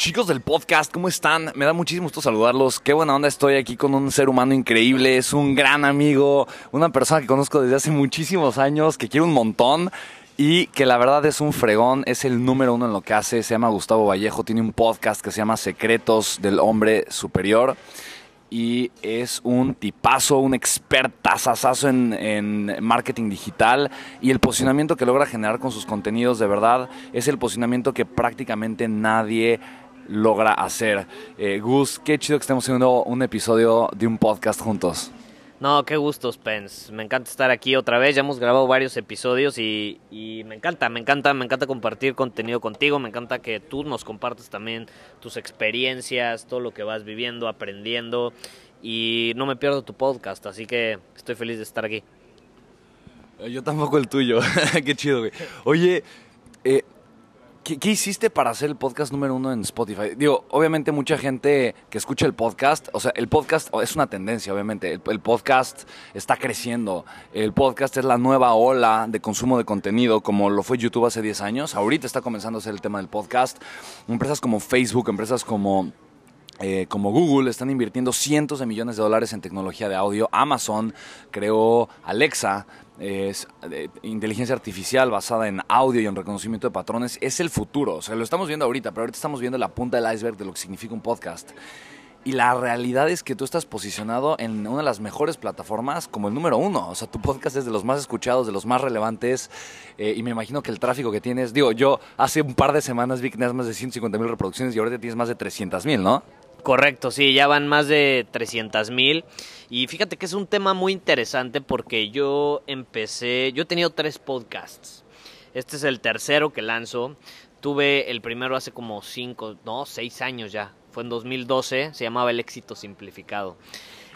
Chicos del podcast, ¿cómo están? Me da muchísimo gusto saludarlos. Qué buena onda estoy aquí con un ser humano increíble. Es un gran amigo, una persona que conozco desde hace muchísimos años, que quiero un montón y que la verdad es un fregón. Es el número uno en lo que hace. Se llama Gustavo Vallejo. Tiene un podcast que se llama Secretos del Hombre Superior. Y es un tipazo, un expertazazazo en, en marketing digital. Y el posicionamiento que logra generar con sus contenidos, de verdad, es el posicionamiento que prácticamente nadie logra hacer. Eh, Gus, qué chido que estemos haciendo un episodio de un podcast juntos. No, qué gusto, Spence. Me encanta estar aquí otra vez. Ya hemos grabado varios episodios y, y, me encanta, me encanta, me encanta compartir contenido contigo. Me encanta que tú nos compartas también tus experiencias, todo lo que vas viviendo, aprendiendo. Y no me pierdo tu podcast, así que estoy feliz de estar aquí. Yo tampoco el tuyo. qué chido, güey. Oye, eh, ¿Qué, hiciste para hacer el podcast número uno en Spotify? Digo, obviamente mucha gente que escucha el podcast, o sea, el podcast es una tendencia, obviamente. El, podcast está creciendo. El podcast es la nueva ola de consumo de contenido, como lo fue YouTube hace 10 años. Ahorita está comenzando a ser el tema del podcast. Empresas como Facebook, empresas como... Eh, como Google están invirtiendo cientos de millones de dólares en tecnología de audio. Amazon creó Alexa, es inteligencia artificial basada en audio y en reconocimiento de patrones, es el futuro. O sea, lo estamos viendo ahorita, pero ahorita estamos viendo la punta del iceberg de lo que significa un podcast. Y la realidad es que tú estás posicionado en una de las mejores plataformas como el número uno. O sea, tu podcast es de los más escuchados, de los más relevantes. Eh, y me imagino que el tráfico que tienes, digo, yo hace un par de semanas vi que tenías más de 150 mil reproducciones y ahorita tienes más de 300 mil, ¿no? Correcto, sí, ya van más de 300 mil. Y fíjate que es un tema muy interesante porque yo empecé, yo he tenido tres podcasts. Este es el tercero que lanzo. Tuve el primero hace como cinco, no, seis años ya. Fue en 2012, se llamaba El éxito simplificado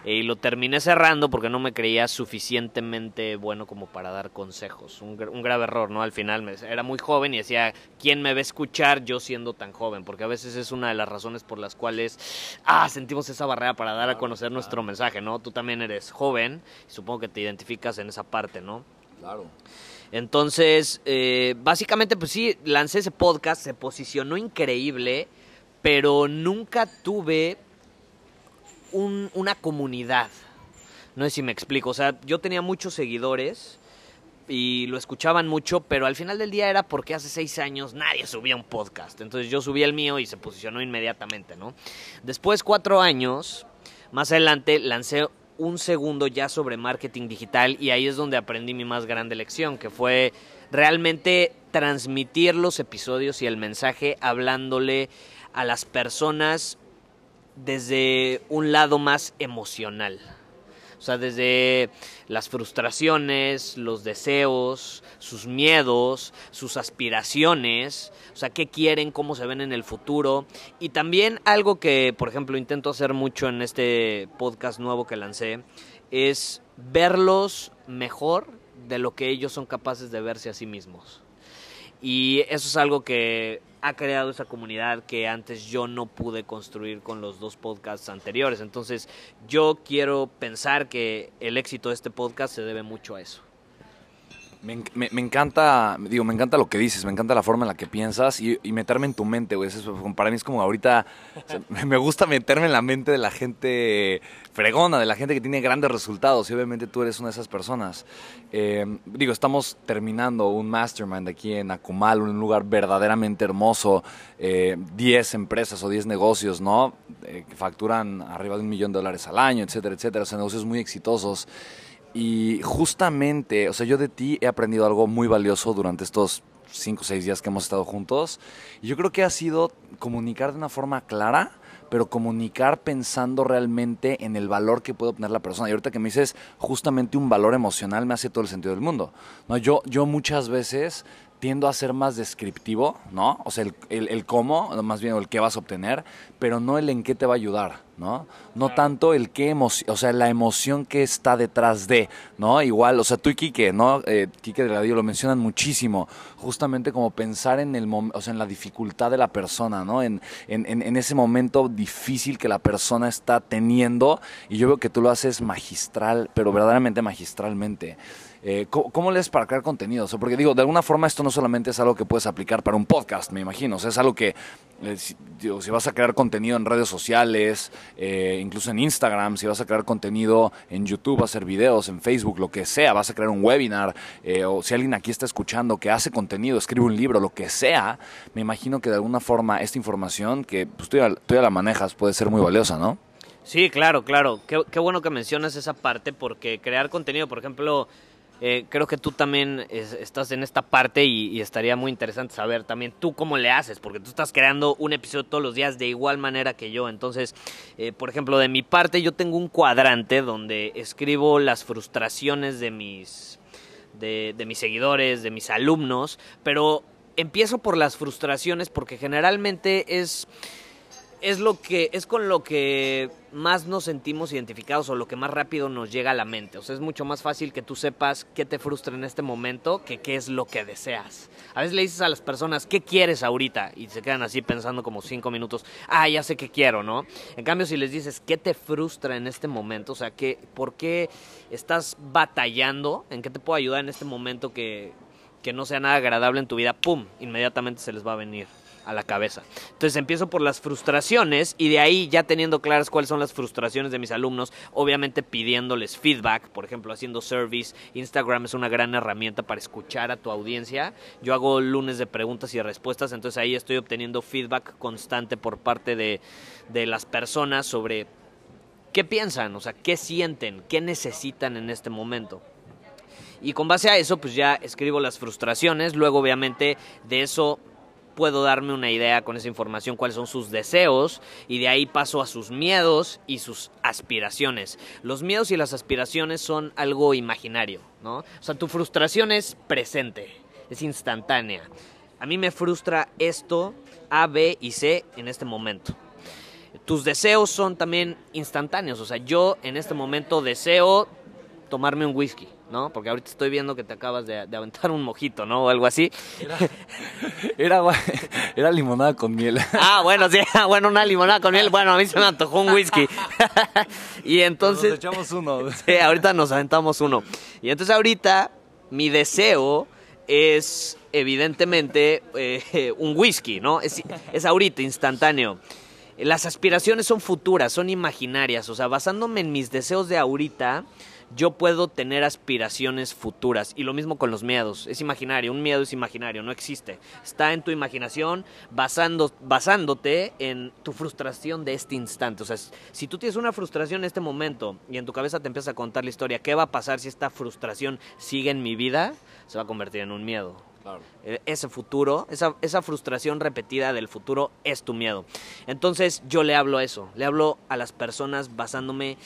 y lo terminé cerrando porque no me creía suficientemente bueno como para dar consejos. Un, grave error, ¿no? Al final me, era muy joven y decía, ¿quién me va a escuchar yo siendo tan joven? Porque a veces es una de las razones por las cuales, ah, sentimos esa barrera para dar a conocer nuestro mensaje, ¿no? Tú también eres joven y supongo que te identificas en esa parte, ¿no? Claro. Entonces, eh, básicamente, pues sí, lancé ese podcast, se posicionó increíble, pero nunca tuve una comunidad. No sé si me explico. O sea, yo tenía muchos seguidores y lo escuchaban mucho, pero al final del día era porque hace seis años nadie subía un podcast. Entonces yo subí el mío y se posicionó inmediatamente, ¿no? Después, cuatro años, más adelante, lancé un segundo ya sobre marketing digital y ahí es donde aprendí mi más grande lección, que fue realmente transmitir los episodios y el mensaje hablándole a las personas desde un lado más emocional. O sea, desde las frustraciones, los deseos, sus miedos, sus aspiraciones, o sea, qué quieren, cómo se ven en el futuro. Y también algo que, por ejemplo, intento hacer mucho en este podcast nuevo que lancé, es verlos mejor de lo que ellos son capaces de verse a sí mismos. Y eso es algo que ha creado esa comunidad que antes yo no pude construir con los dos podcasts anteriores. Entonces yo quiero pensar que el éxito de este podcast se debe mucho a eso. Me, me- me encanta, digo, me encanta lo que dices, me encanta la forma en la que piensas y, y meterme en tu mente, güey. Para mí es como ahorita, me- gusta meterme en la mente de la gente fregona, de la gente que tiene grandes resultados y obviamente tú eres una de esas personas. Eh, digo, estamos terminando un mastermind aquí en Akumal, un lugar verdaderamente hermoso, eh, 10 empresas o 10 negocios, ¿no? Eh, que facturan arriba de un millón de dólares al año, etcétera, etcétera, o sea, negocios muy exitosos. Y justamente, o sea, yo de ti he aprendido algo muy valioso durante estos cinco o seis días que hemos estado juntos. Y yo creo que ha sido comunicar de una forma clara, pero comunicar pensando realmente en el valor que puede obtener la persona. Y ahorita que me dices justamente un valor emocional me hace todo el sentido del mundo. ¿no? Yo, yo muchas veces tiendo a ser más descriptivo, ¿no? O sea, el, el- el cómo, más bien el qué vas a obtener, pero no el en qué te va a ayudar, ¿no? No tanto el qué emoción, o sea, la emoción que está detrás de, ¿no? Igual, o sea, tú y Quique, ¿no? Eh, Quique Delgadillo lo mencionan muchísimo, justamente como pensar en el o sea, en la dificultad de la persona, ¿no? En, en- en ese momento difícil que la persona está teniendo, y yo veo que tú lo haces magistral, pero verdaderamente magistralmente. Eh, ¿cómo, cómo para crear contenido? O sea, porque digo, de alguna forma esto no solamente es algo que puedes aplicar para un podcast, me imagino. O sea, es algo que, eh, si, vas a crear contenido en redes sociales, eh, incluso en Instagram, si vas a crear contenido en YouTube, hacer videos, en Facebook, lo que sea, vas a crear un webinar, eh, o si alguien aquí está escuchando que hace contenido, escribe un libro, lo que sea, me imagino que de alguna forma esta información que pues, tú, ya, ya la manejas puede ser muy valiosa, ¿no? Sí, claro, claro. Qué, qué bueno que mencionas esa parte porque crear contenido, por ejemplo, eh, creo que tú también es- estás en esta parte y, estaría muy interesante saber también tú cómo le haces, porque tú estás creando un episodio todos los días de igual manera que yo. Entonces, eh, por ejemplo, de mi parte yo tengo un cuadrante donde escribo las frustraciones de mis, de mis seguidores, de mis alumnos, pero empiezo por las frustraciones porque generalmente es es lo que es con lo que más nos sentimos identificados o lo que más rápido nos llega a la mente. O sea, es mucho más fácil que tú sepas qué te frustra en este momento que qué es lo que deseas. A veces le dices a las personas, ¿qué quieres ahorita? Y se quedan así pensando como cinco minutos, ah, ya sé qué quiero, ¿no? En cambio, si les dices, ¿qué te frustra en este momento? O sea, ¿qué, ¿por qué estás batallando? ¿En qué te puedo ayudar en este momento que, que no sea nada agradable en tu vida? ¡Pum! Inmediatamente se les va a venir a la cabeza. Entonces empiezo por las frustraciones y de ahí ya teniendo claras cuáles son las frustraciones de mis alumnos, obviamente pidiéndoles feedback, por ejemplo haciendo service, Instagram es una gran herramienta para escuchar a tu audiencia. Yo hago lunes de preguntas y respuestas, entonces ahí estoy obteniendo feedback constante por parte de, de las personas sobre qué piensan, o sea, qué sienten, qué necesitan en este momento. Y con base a eso, pues ya escribo las frustraciones. Luego, obviamente, de eso puedo darme una idea con esa información cuáles son sus deseos y de ahí paso a sus miedos y sus aspiraciones. Los miedos y las aspiraciones son algo imaginario, ¿no? O sea, tu frustración es presente, es instantánea. A mí me frustra esto, A, B y C en este momento. Tus deseos son también instantáneos, o sea, yo en este momento deseo tomarme un whisky, ¿no? Porque ahorita estoy viendo que te acabas de, de aventar un mojito, ¿no? O algo así. Era, era limonada con miel. Ah, bueno, sí, bueno, una limonada con miel. Bueno, a mí se me antojó un whisky. y entonces... Nos echamos uno. Sí, ahorita nos aventamos uno. Y entonces ahorita mi deseo es evidentemente eh, un whisky, ¿no? Es, es ahorita, instantáneo. Las aspiraciones son futuras, son imaginarias. O sea, basándome en mis deseos de ahorita, yo puedo tener aspiraciones futuras. Y lo mismo con los miedos. Es imaginario, un miedo es imaginario, no existe. Está en tu imaginación basando, basándote en tu frustración de este instante. O sea, si tú tienes una frustración en este momento y en tu cabeza te empieza a contar la historia, ¿qué va a pasar si esta frustración sigue en mi vida? Se va a convertir en un miedo. Eh, Ese futuro, esa, esa frustración repetida del futuro es tu miedo. Entonces yo le hablo a eso, le hablo a las personas basándome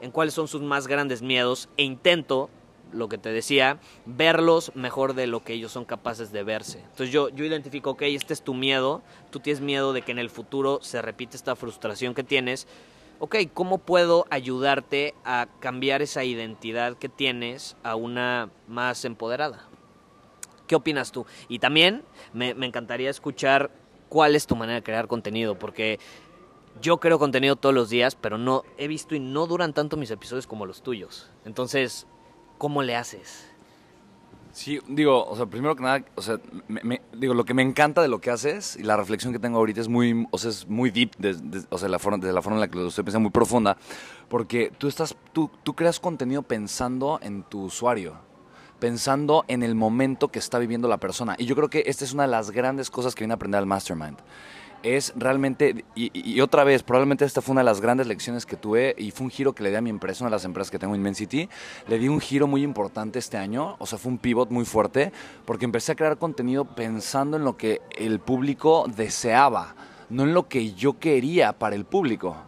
en cuáles son sus más grandes miedos e intento, lo que te decía, verlos mejor de lo que ellos son capaces de verse. Entonces yo, yo identifico, ok, este es tu miedo, tú tienes miedo de que en el futuro se repite esta frustración que tienes. Ok, ¿cómo puedo ayudarte a cambiar esa identidad que tienes a una más empoderada? ¿Qué opinas tú? Y también me, encantaría escuchar cuál es tu manera de crear contenido, porque yo creo contenido todos los días, pero no he visto y no duran tanto mis episodios como los tuyos. Entonces, ¿cómo le haces? Sí, digo, o sea, primero que nada, o sea, me- digo, lo que me encanta de lo que haces y la reflexión que tengo ahorita es muy, o sea, es muy deep, o sea, la forma, desde la forma en la que lo estoy pensando, muy profunda, porque tú estás, tú, tú creas contenido pensando en tu usuario, pensando en el momento que está viviendo la persona. Y yo creo que esta es una de las grandes cosas que viene a aprender al Mastermind. Es realmente, y, otra vez, probablemente esta fue una de las grandes lecciones que tuve y fue un giro que le di a mi empresa, una de las empresas que tengo, Inmensity. Le di un giro muy importante este año, o sea, fue un pivot muy fuerte, porque empecé a crear contenido pensando en lo que el público deseaba, no en lo que yo quería para el público.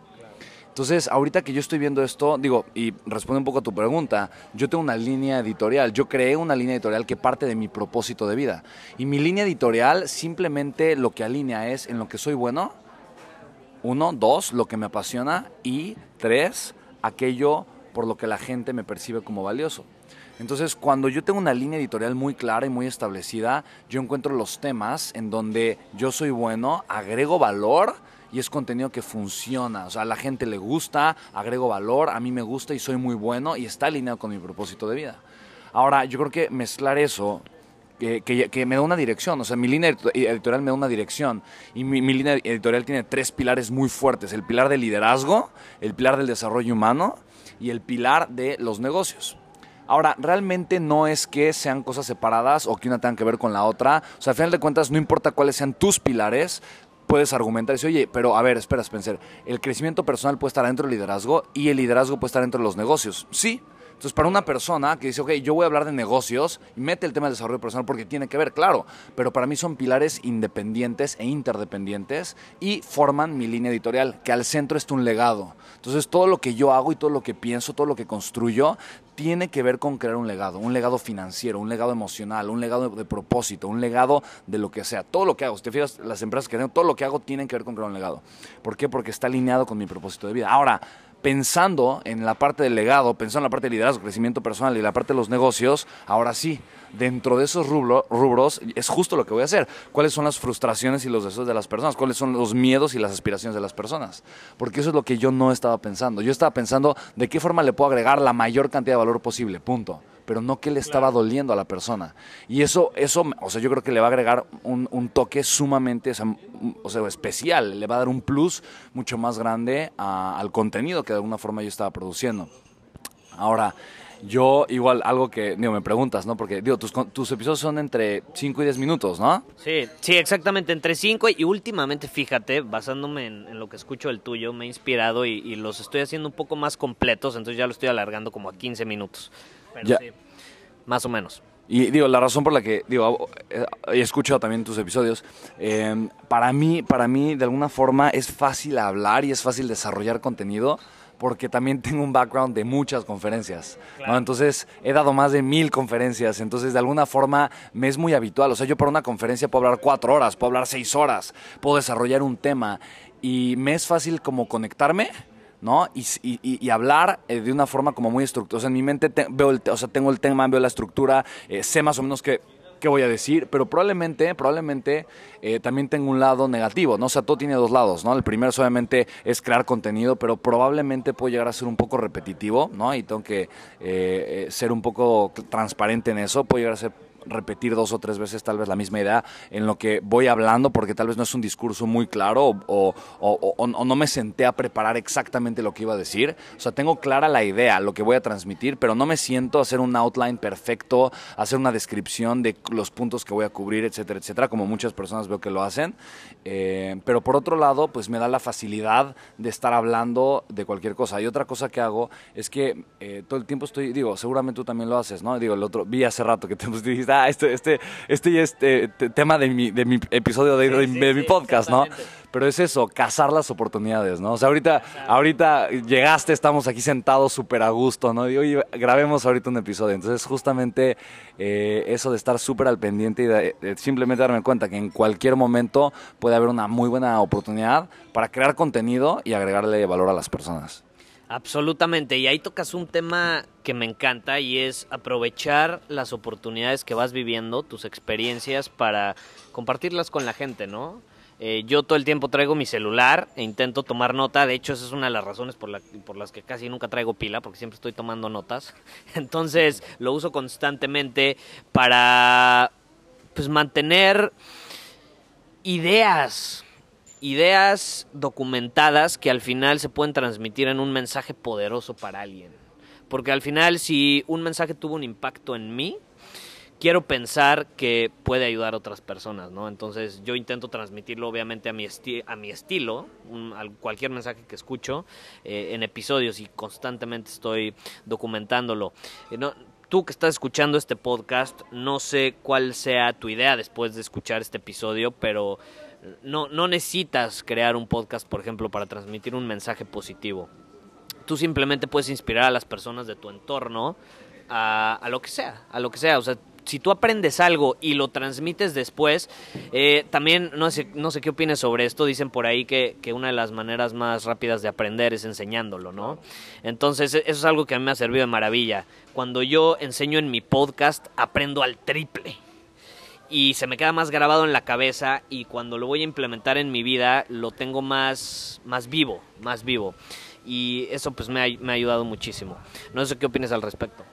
Entonces, ahorita que yo estoy viendo esto, digo, y responde un poco a tu pregunta, yo tengo una línea editorial, yo creé una línea editorial que parte de mi propósito de vida. Y mi línea editorial simplemente lo que alinea es en lo que soy bueno, uno, dos, lo que me apasiona y tres, aquello por lo que la gente me percibe como valioso. Entonces, cuando yo tengo una línea editorial muy clara y muy establecida, yo encuentro los temas en donde yo soy bueno, agrego valor y es contenido que funciona. O sea, a la gente le gusta, agrego valor, a mí me gusta y soy muy bueno y está alineado con mi propósito de vida. Ahora, yo creo que mezclar eso que, que- me da una dirección. O sea, mi línea edito- editorial me da una dirección. Y mi, mi línea editorial tiene tres pilares muy fuertes. El pilar del liderazgo, el pilar del desarrollo humano y el pilar de los negocios. Ahora, realmente no es que sean cosas separadas o que una tenga que ver con la otra. O sea, al final de cuentas, no importa cuáles sean tus pilares, puedes argumentar y decir, oye, pero a ver, espera, Spencer, el crecimiento personal puede estar dentro del liderazgo y el liderazgo puede estar dentro de los negocios. Sí. Entonces, para una persona que dice, ok, yo voy a hablar de negocios y mete el tema del desarrollo personal porque tiene que ver, claro, pero para mí son pilares independientes e interdependientes y forman mi línea editorial, que al centro está un legado. Entonces, todo lo que yo hago y todo lo que pienso, todo lo que construyo, tiene que ver con crear un legado, un legado financiero, un legado emocional, un legado de, propósito, un legado de lo que sea. Todo lo que hago, si te fijas, las empresas que tengo, todo lo que hago tienen que ver con crear un legado. ¿Por qué? Porque está alineado con mi propósito de vida. Ahora, pensando en la parte del legado, pensando en la parte de liderazgo, crecimiento personal y la parte de los negocios, ahora sí, dentro de esos rubro- rubros es justo lo que voy a hacer. ¿Cuáles son las frustraciones y los deseos de las personas? ¿Cuáles son los miedos y las aspiraciones de las personas? Porque eso es lo que yo no estaba pensando. Yo estaba pensando de qué forma le puedo agregar la mayor cantidad de valor posible, punto. Pero no qué le estaba doliendo a la persona. Y eso, eso, o sea, yo creo que le va a agregar un, un toque sumamente, o sea, un- o sea, especial. Le va a dar un plus mucho más grande a- al contenido que de alguna forma yo estaba produciendo. Ahora, yo igual algo que, digo, me preguntas, ¿no? Porque, digo, tus, tus episodios son entre 5 y 10 minutos, ¿no? Sí, sí, exactamente, entre cinco y últimamente, fíjate, basándome en, en lo que escucho el tuyo, me he inspirado y, y los estoy haciendo un poco más completos, entonces ya lo estoy alargando como a 15 minutos. Pero Ya. sí, más o menos. Y digo, la razón por la que, digo, eh, he escuchado también tus episodios, eh, para mí, para mí, de alguna forma, es fácil hablar y es fácil desarrollar contenido porque también tengo un background de muchas conferencias, ¿no? Entonces, he dado más de mil conferencias, entonces, de alguna forma, me es muy habitual. O sea, yo para una conferencia puedo hablar cuatro horas, puedo hablar seis horas, puedo desarrollar un tema y me es fácil como conectarme ¿no? Y, y- hablar eh, de una forma como muy estructurada. O sea, en mi mente te- veo el, o sea, tengo el tema, veo la estructura, eh, sé más o menos qué, qué voy a decir, pero probablemente, probablemente eh, también tengo un lado negativo, ¿no? O sea, todo tiene dos lados, ¿no? El primero obviamente es crear contenido, pero probablemente puedo llegar a ser un poco repetitivo, ¿no? Y tengo que ser un poco transparente en eso, puedo llegar a ser repetir dos o tres veces tal vez la misma idea en lo que voy hablando porque tal vez no es un discurso muy claro o, o- o- o- no me senté a preparar exactamente lo que iba a decir. O sea, tengo clara la idea, lo que voy a transmitir, pero no me siento a hacer un outline perfecto, a hacer una descripción de los puntos que voy a cubrir, etcétera, etcétera, como muchas personas veo que lo hacen. Eh, pero por otro lado, pues me da la facilidad de estar hablando de cualquier cosa. Y otra cosa que hago es que eh, todo el tiempo estoy, digo, seguramente tú también lo haces, ¿no? Digo, el otro, vi hace rato que te dijiste, este, este, este ya es eh, te- tema de mi, de mi episodio de, mi podcast, ¿no? Pero es eso, cazar las oportunidades, ¿no? O sea, ahorita, ahorita llegaste, estamos aquí sentados súper a gusto, ¿no? Y oye, grabemos ahorita un episodio. Entonces, justamente eh, eso de estar súper al pendiente y de, de simplemente darme cuenta que en cualquier momento puede haber una muy buena oportunidad para crear contenido y agregarle valor a las personas. Absolutamente, y ahí tocas un tema que me encanta y es aprovechar las oportunidades que vas viviendo, tus experiencias para compartirlas con la gente, ¿no? Eh, yo todo el tiempo traigo mi celular e intento tomar nota. De hecho, esa es una de las razones por, la- por las que casi nunca traigo pila, porque siempre estoy tomando notas. Entonces, lo uso constantemente para pues mantener ideas, ideas documentadas que al final se pueden transmitir en un mensaje poderoso para alguien. Porque al final, si un mensaje tuvo un impacto en mí, quiero pensar que puede ayudar a otras personas, ¿no? Entonces yo intento transmitirlo obviamente a mi, a mi estilo, un- al- cualquier mensaje que escucho eh, en episodios y constantemente estoy documentándolo. Eh, no- tú que estás escuchando este podcast, no sé cuál sea tu idea después de escuchar este episodio, pero no, no necesitas crear un podcast, por ejemplo, para transmitir un mensaje positivo tú simplemente puedes inspirar a las personas de tu entorno a, lo que sea, a lo que sea. O sea, si tú aprendes algo y lo transmites después, eh, también no sé, no sé qué opines sobre esto. Dicen por ahí que, que una de las maneras más rápidas de aprender es enseñándolo, ¿no? Entonces, e- eso es algo que a mí me ha servido de maravilla. Cuando yo enseño en mi podcast, aprendo al triple y se me queda más grabado en la cabeza y cuando lo voy a implementar en mi vida lo tengo más, más vivo, más vivo. Y eso pues me ha, me ha ayudado muchísimo. No sé qué opinas al respecto.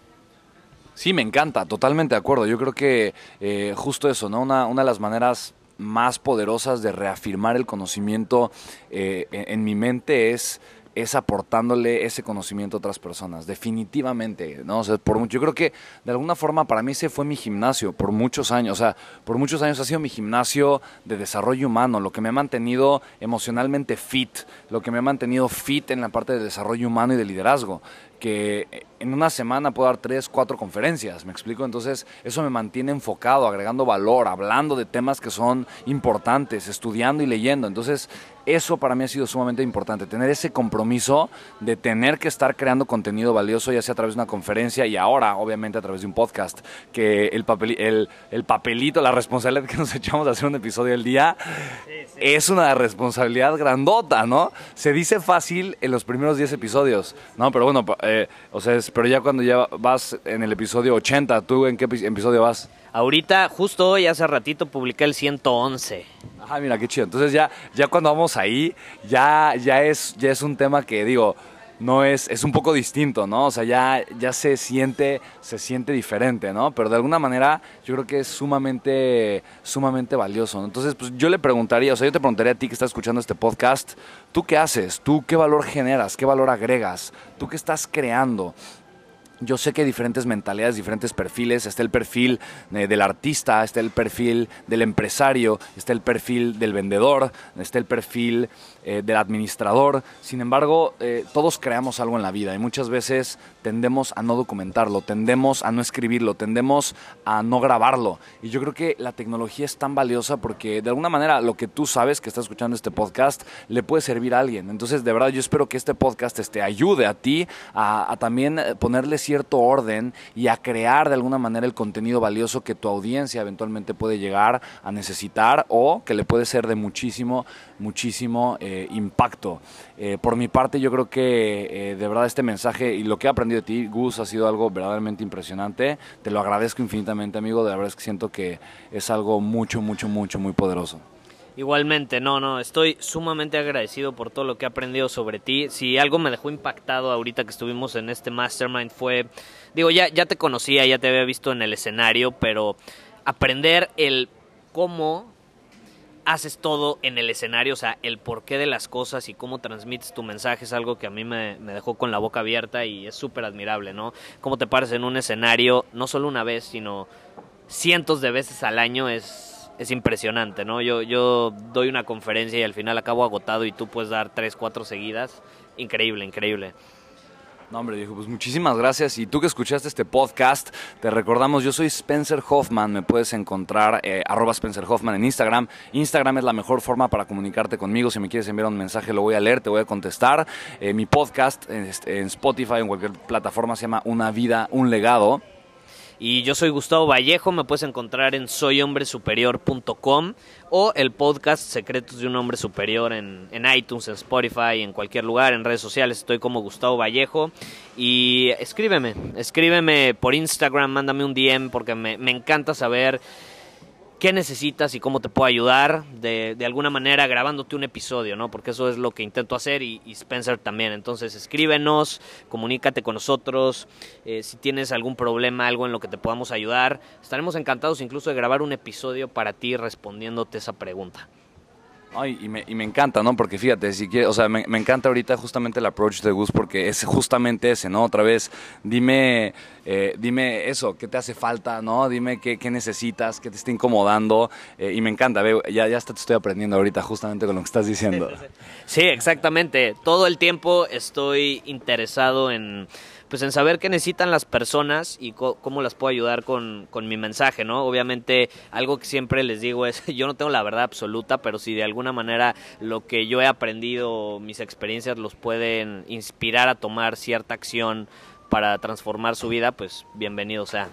Sí, me encanta, totalmente de acuerdo. Yo creo que eh, justo eso, ¿no? Una, una de las maneras más poderosas de reafirmar el conocimiento eh, en, en mi mente es es aportándole ese conocimiento a otras personas, definitivamente, ¿no? O por mucho, yo creo que de alguna forma para mí ese fue mi gimnasio por muchos años, o sea, por muchos años ha sido mi gimnasio de desarrollo humano, lo que me ha mantenido emocionalmente fit, lo que me ha mantenido fit en la parte de desarrollo humano y de liderazgo, que en una semana puedo dar tres, cuatro conferencias, ¿me explico? Entonces eso me mantiene enfocado, agregando valor, hablando de temas que son importantes, estudiando y leyendo. Entonces eso para mí ha sido sumamente importante, tener ese compromiso de tener que estar creando contenido valioso, ya sea a través de una conferencia y ahora obviamente a través de un podcast, que el, papel, el, el papelito, la responsabilidad que nos echamos de hacer un episodio al día es una responsabilidad grandota, ¿no? Se dice fácil en los primeros 10 episodios, ¿no? Pero bueno, eh, o sea, es- pero ya cuando ya vas en el episodio 80, ¿tú en qué epi- episodio vas? Ahorita, justo hoy, hace ratito, publiqué el 111. Ajá, mira, qué chido. Entonces ya, ya cuando vamos ahí, ya, ya, es, ya es un tema que digo, no es, es un poco distinto, ¿no? O sea, ya, ya se siente, se siente diferente, ¿no? Pero de alguna manera yo creo que es sumamente, sumamente valioso. ¿no? Entonces, pues yo le preguntaría, o sea, yo te preguntaría a ti que estás escuchando este podcast, ¿tú qué haces? ¿Tú qué valor generas? ¿Qué valor agregas? ¿Tú qué estás creando? Yo sé que hay diferentes mentalidades, diferentes perfiles. Está el perfil eh, del artista, está el perfil del empresario, está el perfil del vendedor, está el perfil eh, del administrador. Sin embargo, eh, todos creamos algo en la vida y muchas veces tendemos a no documentarlo, tendemos a no escribirlo, tendemos a no grabarlo. Y yo creo que la tecnología es tan valiosa porque de alguna manera lo que tú sabes que estás escuchando este podcast le puede servir a alguien. Entonces, de verdad, yo espero que este podcast te ayude a ti a, a también ponerle cierto orden y a crear de alguna manera el contenido valioso que tu audiencia eventualmente puede llegar a necesitar o que le puede ser de muchísimo, muchísimo eh, impacto. Eh, por mi parte, yo creo que eh, de verdad este mensaje y lo que he aprendido de ti, Gus, ha sido algo verdaderamente impresionante. Te lo agradezco infinitamente, amigo. De verdad es que siento que es algo mucho, mucho, mucho, muy poderoso. Igualmente, no, no, estoy sumamente agradecido por todo lo que he aprendido sobre ti. Si algo me dejó impactado ahorita que estuvimos en este mastermind fue, digo, ya, ya te conocía, ya te había visto en el escenario, pero aprender el cómo haces todo en el escenario, o sea, el porqué de las cosas y cómo transmites tu mensaje es algo que a mí me, dejó con la boca abierta y es súper admirable, ¿no? Cómo te pares en un escenario, no solo una vez, sino cientos de veces al año es, es impresionante, ¿no? Yo, yo doy una conferencia y al final acabo agotado y tú puedes dar tres, cuatro seguidas. Increíble, increíble. No, hombre, dijo, pues muchísimas gracias. Y tú que escuchaste este podcast, te recordamos, yo soy Spencer Hoffman. Me puedes encontrar eh, arroba Spencer Hoffman en Instagram. Instagram es la mejor forma para comunicarte conmigo. Si me quieres enviar un mensaje, lo voy a leer, te voy a contestar. Eh, mi podcast en, en Spotify, en cualquier plataforma, se llama Una Vida, Un Legado. Y yo soy Gustavo Vallejo, me puedes encontrar en soyhombresuperior.com o el podcast Secretos de un Hombre Superior en, en iTunes, en Spotify, en cualquier lugar, en redes sociales. Estoy como Gustavo Vallejo. Y escríbeme, escríbeme por Instagram, mándame un DM porque me, me encanta saber qué necesitas y cómo te puedo ayudar, de, de, alguna manera grabándote un episodio, ¿no? Porque eso es lo que intento hacer y, Spencer también. Entonces escríbenos, comunícate con nosotros, eh, si tienes algún problema, algo en lo que te podamos ayudar, estaremos encantados incluso de grabar un episodio para ti respondiéndote esa pregunta. Ay, y, me, y me encanta, ¿no? Porque fíjate, si quieres, o sea, me, encanta ahorita justamente el approach de Gus porque es justamente ese, ¿no? Otra vez, dime, eh, dime eso, qué te hace falta, ¿no? Dime qué, qué necesitas, qué te está incomodando. Eh, y me encanta, veo, ya, ya te estoy aprendiendo ahorita justamente con lo que estás diciendo. Sí, exactamente. Todo el tiempo estoy interesado en pues en saber qué necesitan las personas y cómo las puedo ayudar con, con, mi mensaje, ¿no? Obviamente algo que siempre les digo es, yo no tengo la verdad absoluta, pero si de alguna manera lo que yo he aprendido, mis experiencias los pueden inspirar a tomar cierta acción para transformar su vida, pues bienvenido sea.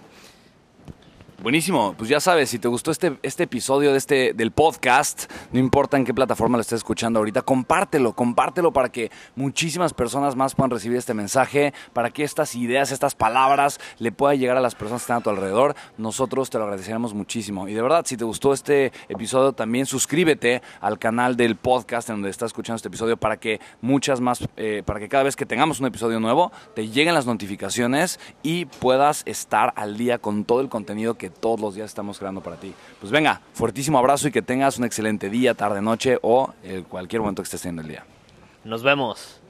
Buenísimo, pues ya sabes, si te gustó este, este episodio de este, del podcast, no importa en qué plataforma lo estés escuchando ahorita, compártelo, compártelo para que muchísimas personas más puedan recibir este mensaje, para que estas ideas, estas palabras le puedan llegar a las personas que están a tu alrededor. Nosotros te lo agradeceremos muchísimo. Y de verdad, si te gustó este episodio, también suscríbete al canal del podcast en donde estás escuchando este episodio para que muchas más, eh, para que cada vez que tengamos un episodio nuevo, te lleguen las notificaciones y puedas estar al día con todo el contenido que todos los días estamos creando para ti. Pues venga, fuertísimo abrazo y que tengas un excelente día, tarde, noche o en cualquier momento que estés teniendo el día. Nos vemos.